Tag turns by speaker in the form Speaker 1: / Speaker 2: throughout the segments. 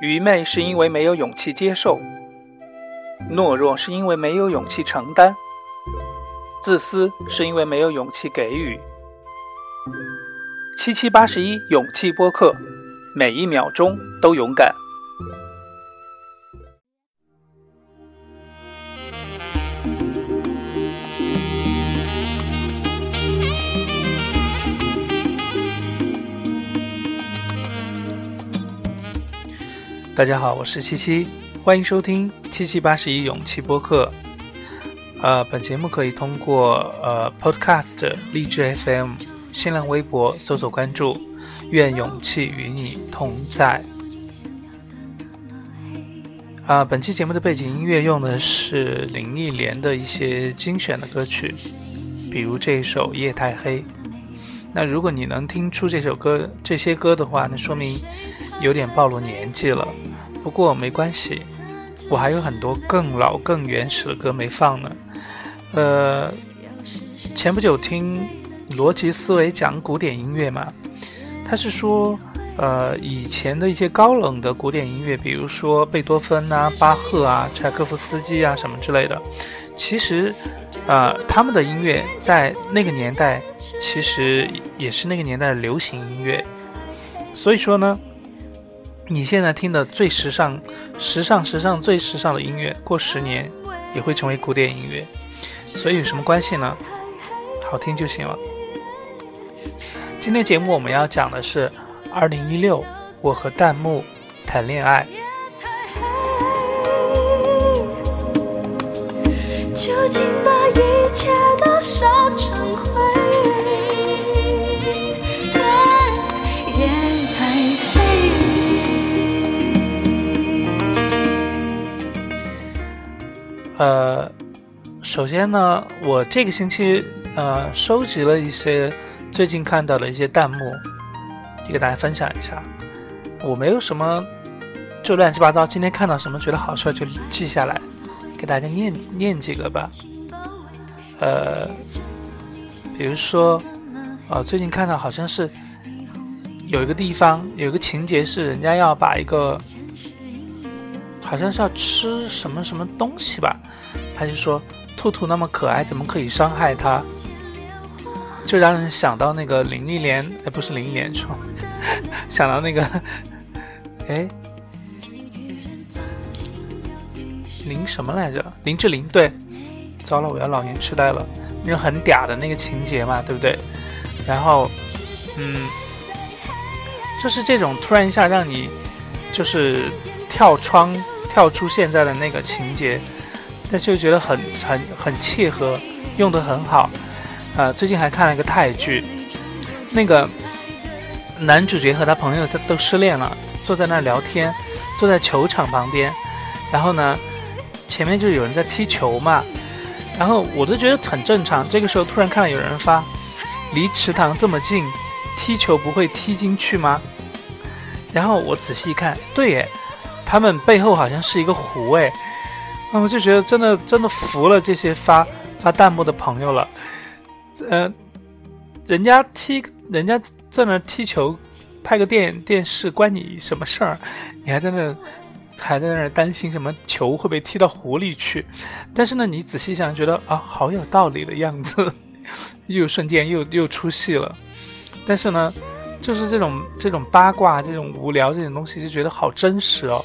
Speaker 1: 愚昧是因为没有勇气接受，懦弱是因为没有勇气承担，自私是因为没有勇气给予。七七八十一勇气播客，每一秒钟都勇敢。大家好，我是七七，欢迎收听七七八十一勇气播客。呃，本节目可以通过呃 Podcast、励志 FM、新浪微博搜索关注。愿勇气与你同在。啊，本期节目的背景音乐用的是林忆莲的一些精选的歌曲，比如这一首《夜太黑》。那如果你能听出这首歌这些歌的话，那说明有点暴露年纪了。不过没关系，我还有很多更老、更原始的歌没放呢。呃，前不久听逻辑思维讲古典音乐嘛，他是说，呃，以前的一些高冷的古典音乐，比如说贝多芬啊、巴赫啊、柴可夫斯基啊什么之类的，其实，呃，他们的音乐在那个年代其实也是那个年代的流行音乐，所以说呢。你现在听的最时尚、时尚、时尚最时尚的音乐，过十年也会成为古典音乐，所以有什么关系呢？好听就行了。今天节目我们要讲的是二零一六，我和弹幕谈恋爱。究竟把一切都烧成灰。呃，首先呢，我这个星期呃收集了一些最近看到的一些弹幕，也给大家分享一下。我没有什么，就乱七八糟。今天看到什么觉得好笑就记下来，给大家念念几个吧。呃，比如说，呃，最近看到好像是有一个地方有一个情节是人家要把一个。好像是要吃什么什么东西吧，他就说兔兔那么可爱，怎么可以伤害它？就让人想到那个林忆莲，哎，不是林忆莲，说 想到那个，哎，林什么来着？林志玲，对，糟了，我要老年痴呆了，那种很嗲的那个情节嘛，对不对？然后，嗯，就是这种突然一下让你就是跳窗。跳出现在的那个情节，但就觉得很很很切合，用的很好。呃，最近还看了一个泰剧，那个男主角和他朋友在都失恋了，坐在那聊天，坐在球场旁边，然后呢，前面就有人在踢球嘛，然后我都觉得很正常。这个时候突然看到有人发，离池塘这么近，踢球不会踢进去吗？然后我仔细一看，对耶。他们背后好像是一个湖哎，那我就觉得真的真的服了这些发发弹幕的朋友了。呃，人家踢人家在那踢球，拍个电电视关你什么事儿？你还在那还在那担心什么球会被踢到湖里去？但是呢，你仔细想，觉得啊，好有道理的样子，又瞬间又又出戏了。但是呢。就是这种这种八卦、这种无聊这种东西，就觉得好真实哦。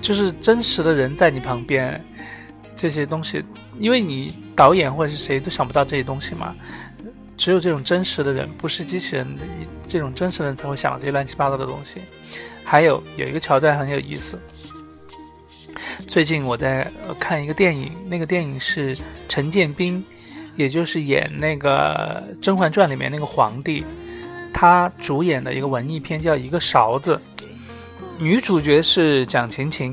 Speaker 1: 就是真实的人在你旁边，这些东西，因为你导演或者是谁都想不到这些东西嘛。只有这种真实的人，不是机器人的这种真实的人才会想到这些乱七八糟的东西。还有有一个桥段很有意思。最近我在看一个电影，那个电影是陈建斌，也就是演那个《甄嬛传》里面那个皇帝。他主演的一个文艺片叫《一个勺子》，女主角是蒋勤勤。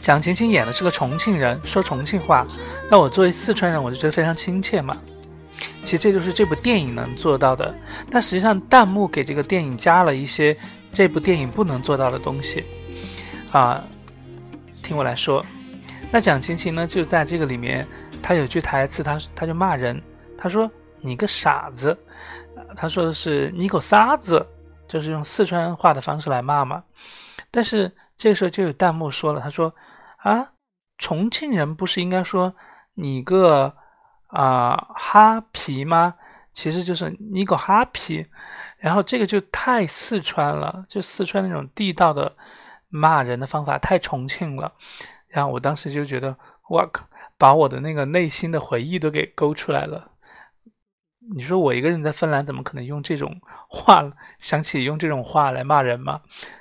Speaker 1: 蒋勤勤演的是个重庆人，说重庆话，那我作为四川人，我就觉得非常亲切嘛。其实这就是这部电影能做到的，但实际上弹幕给这个电影加了一些这部电影不能做到的东西啊。听我来说，那蒋勤勤呢，就在这个里面，他有句台词，他他就骂人，他说：“你个傻子。”他说的是“你狗撒子”，就是用四川话的方式来骂嘛。但是这个时候就有弹幕说了，他说啊，重庆人不是应该说你个啊哈皮吗？其实就是你个哈皮，然后这个就太四川了，就四川那种地道的骂人的方法太重庆了。然后我当时就觉得，哇靠，把我的那个内心的回忆都给勾出来了。你说我一个人在芬兰，怎么可能用这种话 想起用这种话来骂人吗？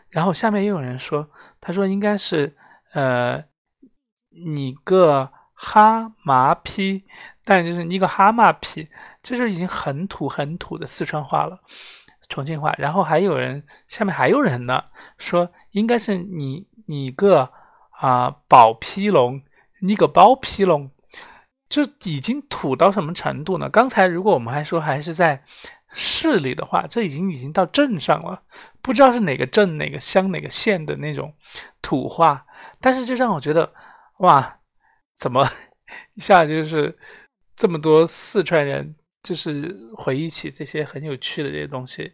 Speaker 1: 然后下面又有人说，他说应该是呃，你个哈麻批，但就是你个哈麻批。这就已经很土很土的四川话了，重庆话。然后还有人下面还有人呢，说应该是你你个啊宝批龙，你个包批龙，就已经土到什么程度呢？刚才如果我们还说还是在市里的话，这已经已经到镇上了，不知道是哪个镇、哪个乡、哪个县的那种土话。但是就让我觉得，哇，怎么一下就是这么多四川人。就是回忆起这些很有趣的这些东西，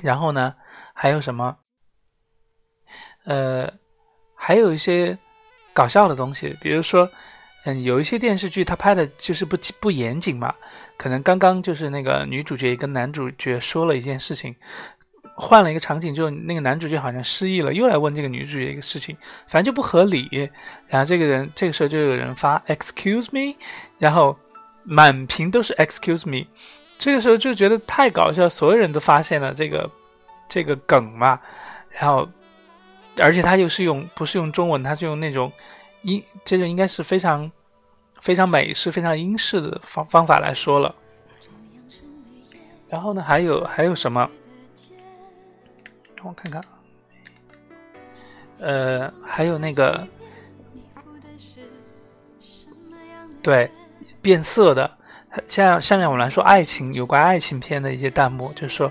Speaker 1: 然后呢，还有什么？呃，还有一些搞笑的东西，比如说，嗯，有一些电视剧它拍的就是不不严谨嘛，可能刚刚就是那个女主角跟男主角说了一件事情，换了一个场景之后，那个男主角好像失忆了，又来问这个女主角一个事情，反正就不合理。然后这个人这个时候就有人发 “excuse me”，然后。满屏都是 “excuse me”，这个时候就觉得太搞笑，所有人都发现了这个这个梗嘛。然后，而且他又是用不是用中文，他是用那种英，这个应该是非常非常美式、非常英式的方方法来说了。然后呢，还有还有什么？让我看看，呃，还有那个，对。变色的，像下面我们来说爱情有关爱情片的一些弹幕，就是说，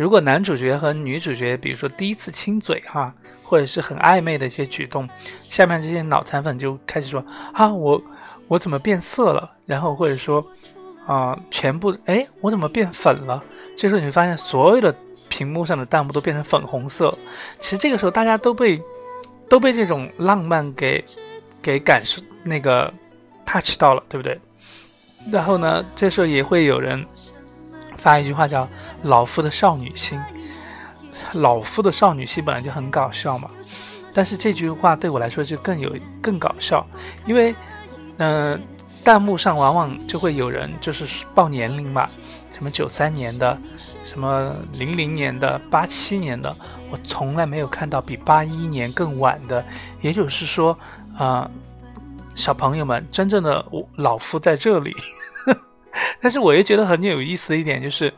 Speaker 1: 如果男主角和女主角，比如说第一次亲嘴哈，或者是很暧昧的一些举动，下面这些脑残粉就开始说啊，我我怎么变色了？然后或者说啊，全部哎，我怎么变粉了？这时候你会发现，所有的屏幕上的弹幕都变成粉红色。其实这个时候大家都被都被这种浪漫给给感受那个 touch 到了，对不对？然后呢，这时候也会有人发一句话叫“老夫的少女心”，老夫的少女心本来就很搞笑嘛，但是这句话对我来说就更有更搞笑，因为，嗯，弹幕上往往就会有人就是报年龄嘛，什么九三年的，什么零零年的，八七年的，我从来没有看到比八一年更晚的，也就是说，啊。小朋友们，真正的老夫在这里。但是我又觉得很有意思的一点就是，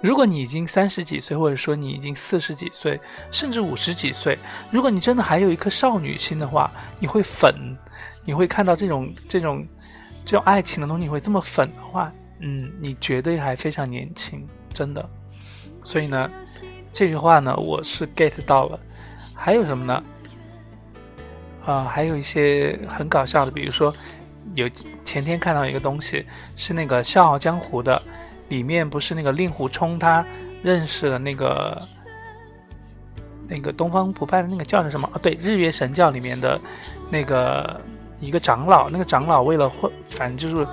Speaker 1: 如果你已经三十几岁，或者说你已经四十几岁，甚至五十几岁，如果你真的还有一颗少女心的话，你会粉，你会看到这种这种这种爱情的东西，你会这么粉的话，嗯，你绝对还非常年轻，真的。所以呢，这句话呢，我是 get 到了。还有什么呢？啊，还有一些很搞笑的，比如说，有前天看到一个东西，是那个《笑傲江湖》的，里面不是那个令狐冲他认识了那个那个东方不败的那个叫什么？啊，对，日月神教里面的那个一个长老，那个长老为了混，反正就是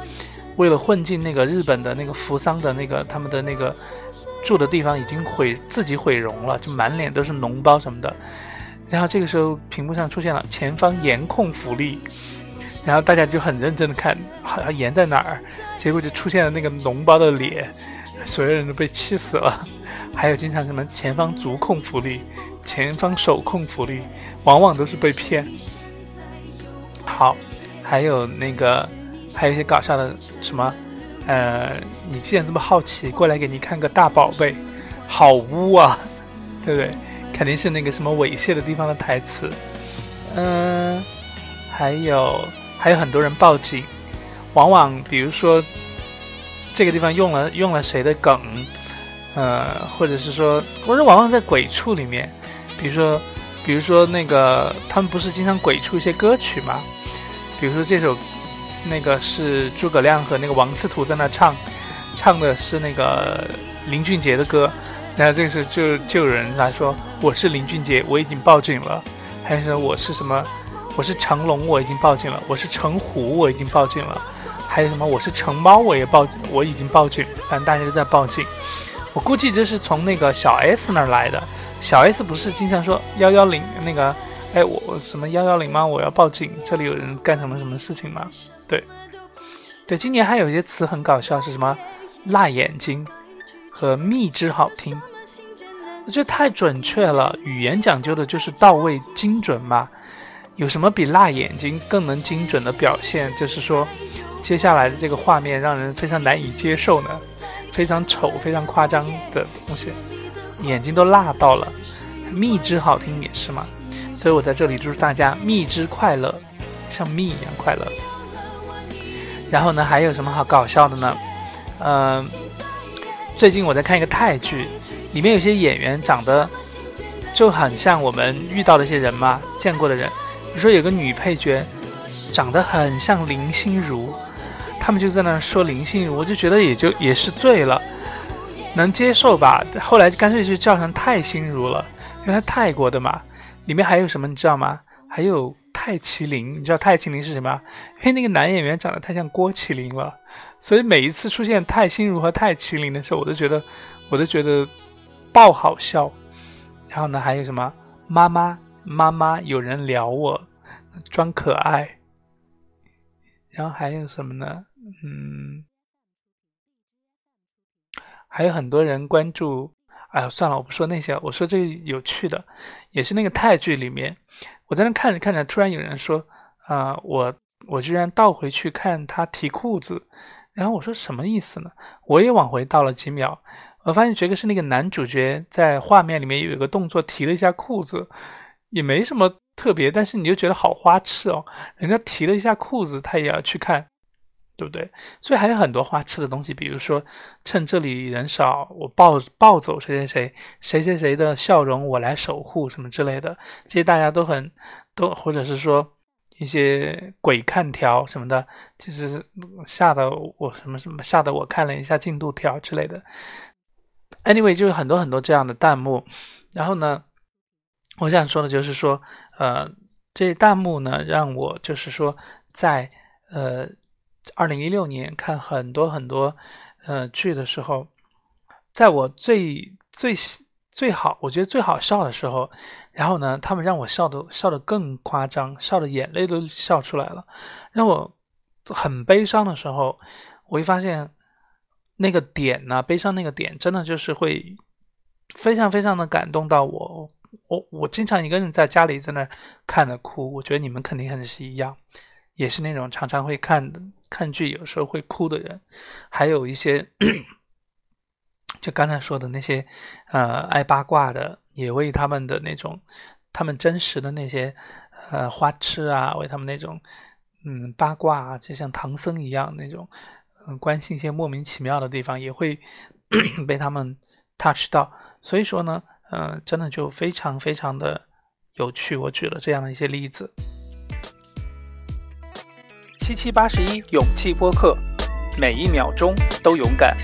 Speaker 1: 为了混进那个日本的那个扶桑的那个他们的那个住的地方，已经毁自己毁容了，就满脸都是脓包什么的。然后这个时候，屏幕上出现了“前方严控福利”，然后大家就很认真的看，好像盐在哪儿？结果就出现了那个脓包的脸，所有人都被气死了。还有经常什么“前方足控福利”“前方手控福利”，往往都是被骗。好，还有那个，还有一些搞笑的什么，呃，你既然这么好奇，过来给你看个大宝贝，好污啊，对不对？肯定是那个什么猥亵的地方的台词，嗯，还有还有很多人报警，往往比如说这个地方用了用了谁的梗，呃，或者是说，或者往往在鬼畜里面，比如说比如说那个他们不是经常鬼畜一些歌曲吗？比如说这首那个是诸葛亮和那个王司徒在那唱，唱的是那个林俊杰的歌。然后这个时候就就有人来说我是林俊杰，我已经报警了，还是我是什么？我是成龙，我已经报警了；我是成虎，我已经报警了；还有什么？我是成猫，我也报，我已经报警。反正大家都在报警。我估计这是从那个小 S 那儿来的。小 S 不是经常说幺幺零那个？哎，我什么幺幺零吗？我要报警，这里有人干什么什么事情吗？对，对，今年还有一些词很搞笑，是什么？辣眼睛和蜜汁好听，我觉得太准确了。语言讲究的就是到位、精准嘛。有什么比辣眼睛更能精准的表现？就是说，接下来的这个画面让人非常难以接受呢？非常丑、非常夸张的东西，眼睛都辣到了。蜜汁好听也是嘛？所以我在这里祝大家蜜汁快乐，像蜜一样快乐。然后呢，还有什么好搞笑的呢？嗯，最近我在看一个泰剧，里面有些演员长得就很像我们遇到的一些人嘛，见过的人。比如说有个女配角，长得很像林心如，他们就在那说林心如，我就觉得也就也是醉了，能接受吧。后来干脆就叫成泰心如了，因为他泰国的嘛。里面还有什么你知道吗？还有泰麒麟，你知道泰麒麟是什么？因为那个男演员长得太像郭麒麟了，所以每一次出现泰心如和泰麒麟的时候，我都觉得，我都觉得爆好笑。然后呢，还有什么妈妈？妈妈，有人撩我，装可爱。然后还有什么呢？嗯，还有很多人关注。哎呀，算了，我不说那些，我说这个有趣的，也是那个泰剧里面，我在那看着看着，突然有人说：“啊，我我居然倒回去看他提裤子。”然后我说什么意思呢？我也往回倒了几秒，我发现这个是那个男主角在画面里面有一个动作，提了一下裤子。也没什么特别，但是你就觉得好花痴哦。人家提了一下裤子，他也要去看，对不对？所以还有很多花痴的东西，比如说趁这里人少，我抱抱走谁谁谁，谁谁谁的笑容我来守护什么之类的，这些大家都很都，或者是说一些鬼看条什么的，就是吓得我什么什么吓得我看了一下进度条之类的。Anyway，就是很多很多这样的弹幕，然后呢？我想说的就是说，呃，这弹幕呢，让我就是说，在呃，二零一六年看很多很多呃剧的时候，在我最最最好，我觉得最好笑的时候，然后呢，他们让我笑的笑的更夸张，笑的眼泪都笑出来了，让我很悲伤的时候，我会发现那个点呢，悲伤那个点，真的就是会非常非常的感动到我。我我经常一个人在家里在那看着哭，我觉得你们肯定很是一样，也是那种常常会看看剧，有时候会哭的人，还有一些就刚才说的那些呃爱八卦的，也为他们的那种他们真实的那些呃花痴啊，为他们那种嗯八卦啊，就像唐僧一样那种嗯关心一些莫名其妙的地方，也会 被他们 touch 到，所以说呢。嗯，真的就非常非常的有趣。我举了这样的一些例子。七七八十一勇气播客，每一秒钟都勇敢。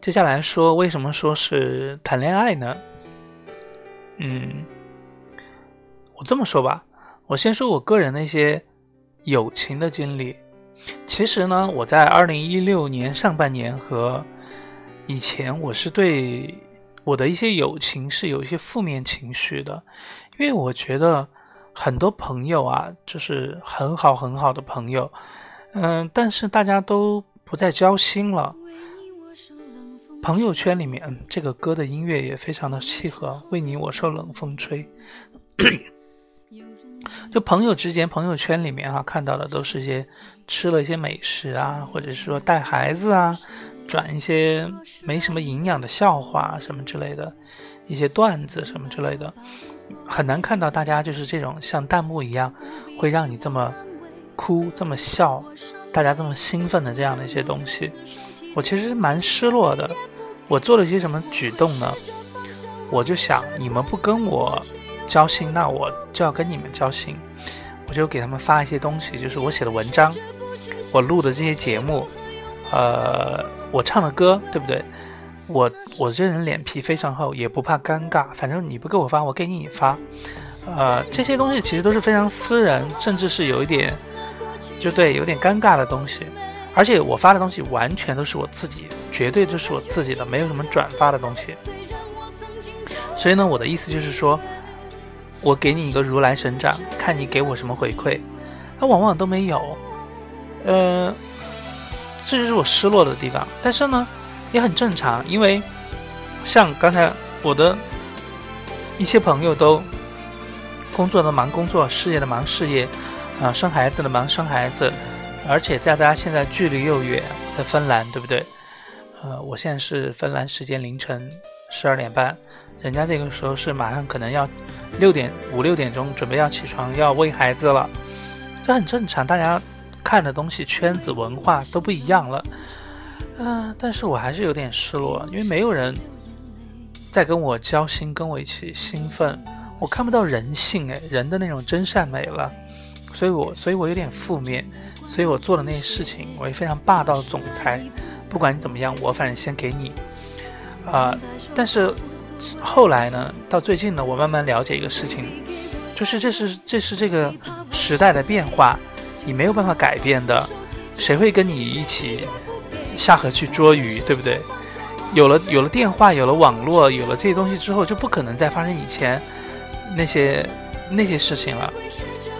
Speaker 1: 接下来说，为什么说是谈恋爱呢？嗯，我这么说吧，我先说我个人的一些。友情的经历，其实呢，我在二零一六年上半年和以前，我是对我的一些友情是有一些负面情绪的，因为我觉得很多朋友啊，就是很好很好的朋友，嗯，但是大家都不再交心了。朋友圈里面，这个歌的音乐也非常的契合，为你我受冷风吹。就朋友之间，朋友圈里面哈看到的都是一些吃了一些美食啊，或者是说带孩子啊，转一些没什么营养的笑话什么之类的，一些段子什么之类的，很难看到大家就是这种像弹幕一样，会让你这么哭这么笑，大家这么兴奋的这样的一些东西，我其实蛮失落的。我做了一些什么举动呢？我就想你们不跟我。交心，那我就要跟你们交心。我就给他们发一些东西，就是我写的文章，我录的这些节目，呃，我唱的歌，对不对？我我这人脸皮非常厚，也不怕尴尬，反正你不给我发，我给你发。呃，这些东西其实都是非常私人，甚至是有一点，就对，有点尴尬的东西。而且我发的东西完全都是我自己，绝对就是我自己的，没有什么转发的东西。所以呢，我的意思就是说，我给你一个如来神掌，看你给我什么回馈。那往往都没有，呃，这就是我失落的地方。但是呢，也很正常，因为像刚才我的一些朋友都工作的忙工作，事业的忙事业，啊，生孩子的忙生孩子。而且大家现在距离又远，在芬兰，对不对？呃，我现在是芬兰时间凌晨十二点半，人家这个时候是马上可能要六点五六点钟准备要起床要喂孩子了，这很正常。大家看的东西、圈子、文化都不一样了，嗯，但是我还是有点失落，因为没有人在跟我交心，跟我一起兴奋，我看不到人性，哎，人的那种真善美了。所以我，所以我有点负面，所以我做的那些事情，我也非常霸道总裁，不管你怎么样，我反正先给你，啊，但是后来呢，到最近呢，我慢慢了解一个事情，就是这是这是这个时代的变化，你没有办法改变的，谁会跟你一起下河去捉鱼，对不对？有了有了电话，有了网络，有了这些东西之后，就不可能再发生以前那些那些事情了。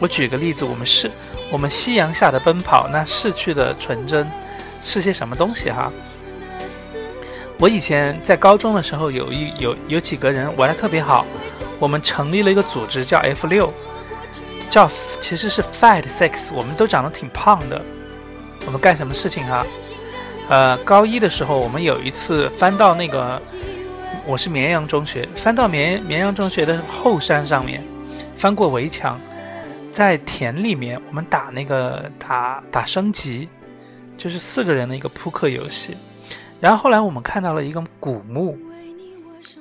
Speaker 1: 我举个例子，我们是，我们夕阳下的奔跑，那逝去的纯真是些什么东西哈？我以前在高中的时候，有一有有几个人玩的特别好，我们成立了一个组织叫 F 六，叫其实是 Fat Six，我们都长得挺胖的。我们干什么事情哈？呃，高一的时候，我们有一次翻到那个，我是绵阳中学，翻到绵绵阳中学的后山上面，翻过围墙。在田里面，我们打那个打打升级，就是四个人的一个扑克游戏。然后后来我们看到了一个古墓，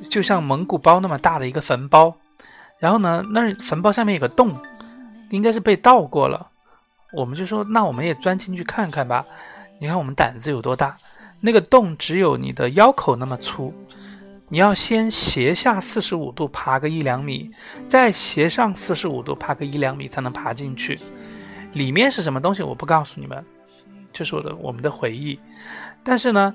Speaker 1: 就像蒙古包那么大的一个坟包。然后呢，那坟包下面有个洞，应该是被盗过了。我们就说，那我们也钻进去看看吧。你看我们胆子有多大？那个洞只有你的腰口那么粗。你要先斜下四十五度爬个一两米，再斜上四十五度爬个一两米才能爬进去。里面是什么东西？我不告诉你们，这是我的我们的回忆。但是呢，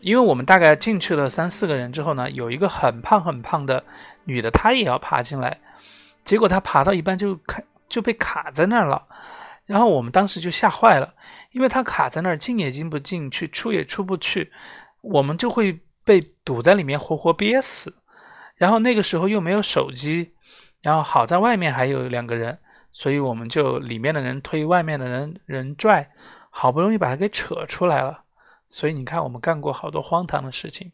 Speaker 1: 因为我们大概进去了三四个人之后呢，有一个很胖很胖的女的，她也要爬进来，结果她爬到一半就卡就被卡在那儿了。然后我们当时就吓坏了，因为她卡在那儿，进也进不进去，出也出不去，我们就会。被堵在里面，活活憋死。然后那个时候又没有手机，然后好在外面还有两个人，所以我们就里面的人推外面的人人拽，好不容易把他给扯出来了。所以你看，我们干过好多荒唐的事情。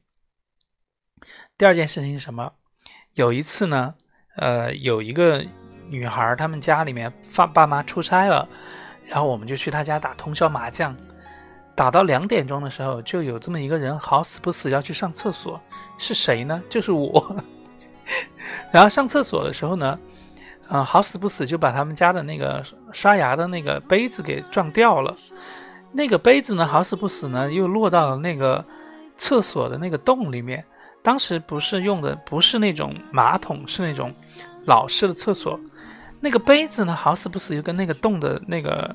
Speaker 1: 第二件事情是什么？有一次呢，呃，有一个女孩，他们家里面爸爸妈出差了，然后我们就去他家打通宵麻将。打到两点钟的时候，就有这么一个人好死不死要去上厕所，是谁呢？就是我。然后上厕所的时候呢，啊，好死不死就把他们家的那个刷牙的那个杯子给撞掉了。那个杯子呢，好死不死呢，又落到了那个厕所的那个洞里面。当时不是用的不是那种马桶，是那种老式的厕所。那个杯子呢，好死不死又跟那个洞的那个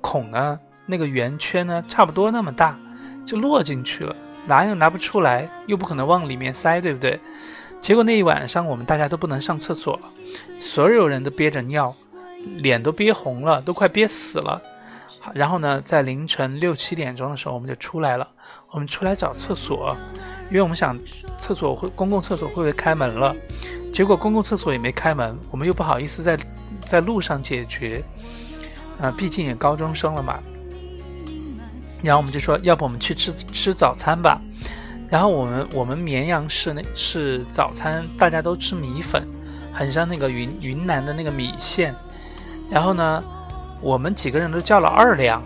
Speaker 1: 孔呢。那个圆圈呢，差不多那么大，就落进去了，拿又拿不出来，又不可能往里面塞，对不对？结果那一晚上我们大家都不能上厕所，所有人都憋着尿，脸都憋红了，都快憋死了。然后呢，在凌晨六七点钟的时候，我们就出来了，我们出来找厕所，因为我们想厕所会公共厕所会不会开门了？结果公共厕所也没开门，我们又不好意思在在路上解决，啊，毕竟也高中生了嘛。然后我们就说，要不我们去吃吃早餐吧。然后我们我们绵阳市那是早餐，大家都吃米粉，很像那个云云南的那个米线。然后呢，我们几个人都叫了二两，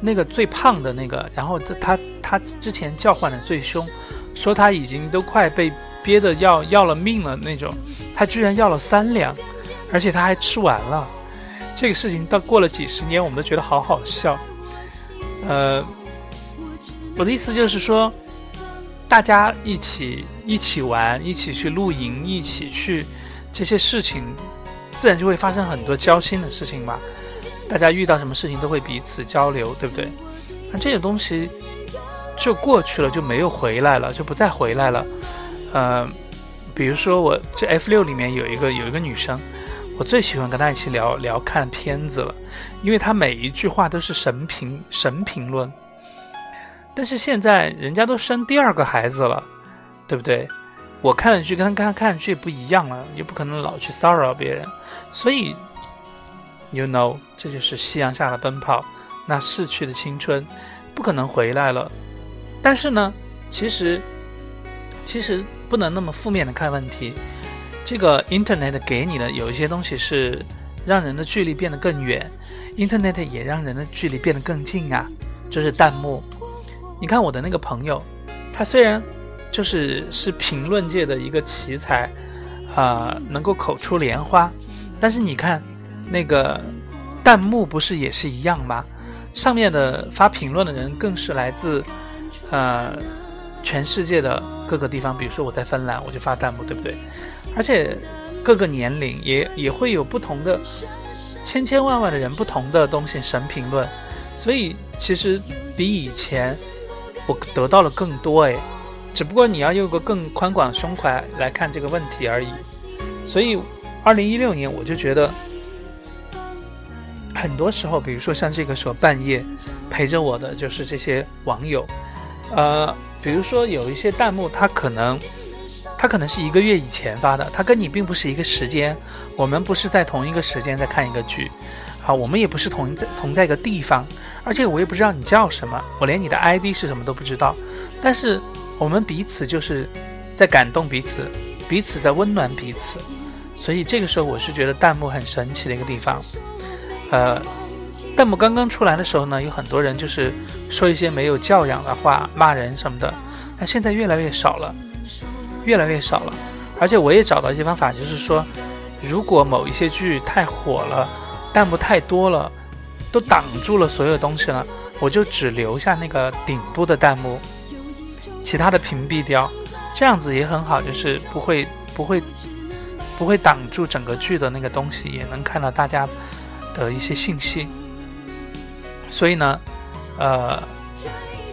Speaker 1: 那个最胖的那个，然后他他之前叫唤的最凶，说他已经都快被憋得要要了命了那种，他居然要了三两，而且他还吃完了。这个事情到过了几十年，我们都觉得好好笑。呃，我的意思就是说，大家一起一起玩，一起去露营，一起去这些事情，自然就会发生很多交心的事情嘛。大家遇到什么事情都会彼此交流，对不对？那这些东西就过去了，就没有回来了，就不再回来了。呃，比如说我这 F 六里面有一个有一个女生。我最喜欢跟她一起聊聊看片子了，因为她每一句话都是神评神评论。但是现在人家都生第二个孩子了，对不对？我看的剧跟他跟他看的剧不一样了，也不可能老去骚扰别人。所以，you know，这就是夕阳下的奔跑，那逝去的青春不可能回来了。但是呢，其实其实不能那么负面的看问题。这个 Internet 给你的有一些东西是让人的距离变得更远，Internet 也让人的距离变得更近啊。就是弹幕，你看我的那个朋友，他虽然就是是评论界的一个奇才，啊，能够口出莲花，但是你看那个弹幕不是也是一样吗？上面的发评论的人更是来自呃全世界的各个地方，比如说我在芬兰，我就发弹幕，对不对？而且各个年龄也也会有不同的千千万万的人不同的东西神评论，所以其实比以前我得到了更多哎，只不过你要有个更宽广胸怀来看这个问题而已。所以二零一六年我就觉得很多时候，比如说像这个时候半夜陪着我的就是这些网友，呃，比如说有一些弹幕，他可能。他可能是一个月以前发的，他跟你并不是一个时间，我们不是在同一个时间在看一个剧，好，我们也不是同在同在一个地方，而且我也不知道你叫什么，我连你的 ID 是什么都不知道，但是我们彼此就是在感动彼此，彼此在温暖彼此，所以这个时候我是觉得弹幕很神奇的一个地方，呃，弹幕刚刚出来的时候呢，有很多人就是说一些没有教养的话，骂人什么的，那现在越来越少了。越来越少了，而且我也找到一些方法，就是说，如果某一些剧太火了，弹幕太多了，都挡住了所有东西了，我就只留下那个顶部的弹幕，其他的屏蔽掉，这样子也很好，就是不会不会不会挡住整个剧的那个东西，也能看到大家的一些信息。所以呢，呃，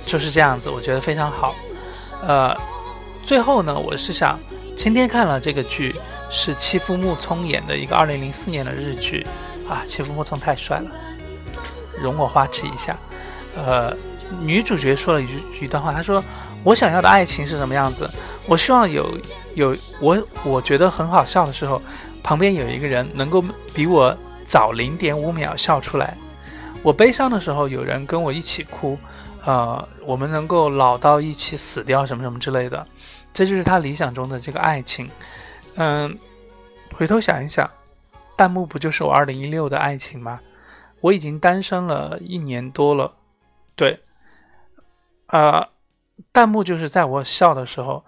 Speaker 1: 就是这样子，我觉得非常好，呃。最后呢，我是想，今天看了这个剧，是妻夫木聪演的一个二零零四年的日剧，啊，妻夫木聪太帅了，容我花痴一下。呃，女主角说了一句一段话，她说：“我想要的爱情是什么样子？我希望有有我我觉得很好笑的时候，旁边有一个人能够比我早零点五秒笑出来；我悲伤的时候，有人跟我一起哭。呃，我们能够老到一起死掉，什么什么之类的。”这就是他理想中的这个爱情，嗯，回头想一想，弹幕不就是我二零一六的爱情吗？我已经单身了一年多了，对，呃，弹幕就是在我笑的时候，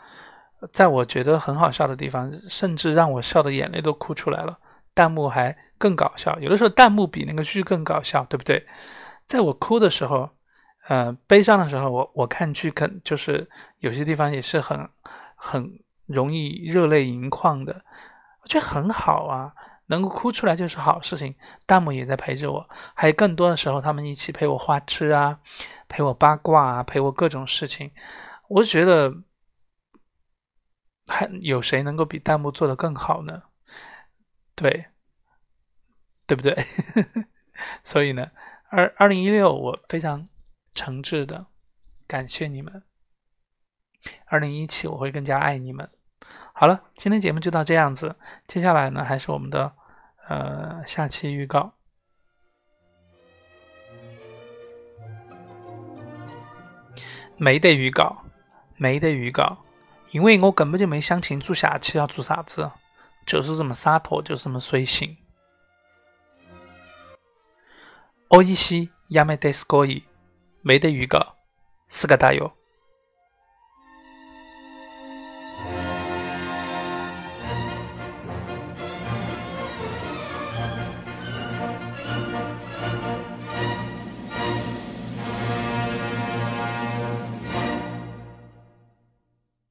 Speaker 1: 在我觉得很好笑的地方，甚至让我笑的眼泪都哭出来了，弹幕还更搞笑。有的时候弹幕比那个剧更搞笑，对不对？在我哭的时候。呃，悲伤的时候，我我看剧，肯就是有些地方也是很很容易热泪盈眶的，我觉得很好啊，能够哭出来就是好事情。弹幕也在陪着我，还有更多的时候，他们一起陪我花痴啊，陪我八卦啊，陪我各种事情，我觉得还有谁能够比弹幕做的更好呢？对，对不对？所以呢，二二零一六，我非常。诚挚的感谢你们。二零一七，我会更加爱你们。好了，今天节目就到这样子。接下来呢，还是我们的呃下期预告。没得预告，没得预告，因为我根本就没想清楚下期要做啥子，就是这么洒脱，就是这么随性。おいしいやめてすこい。めでゆが、すがだよ。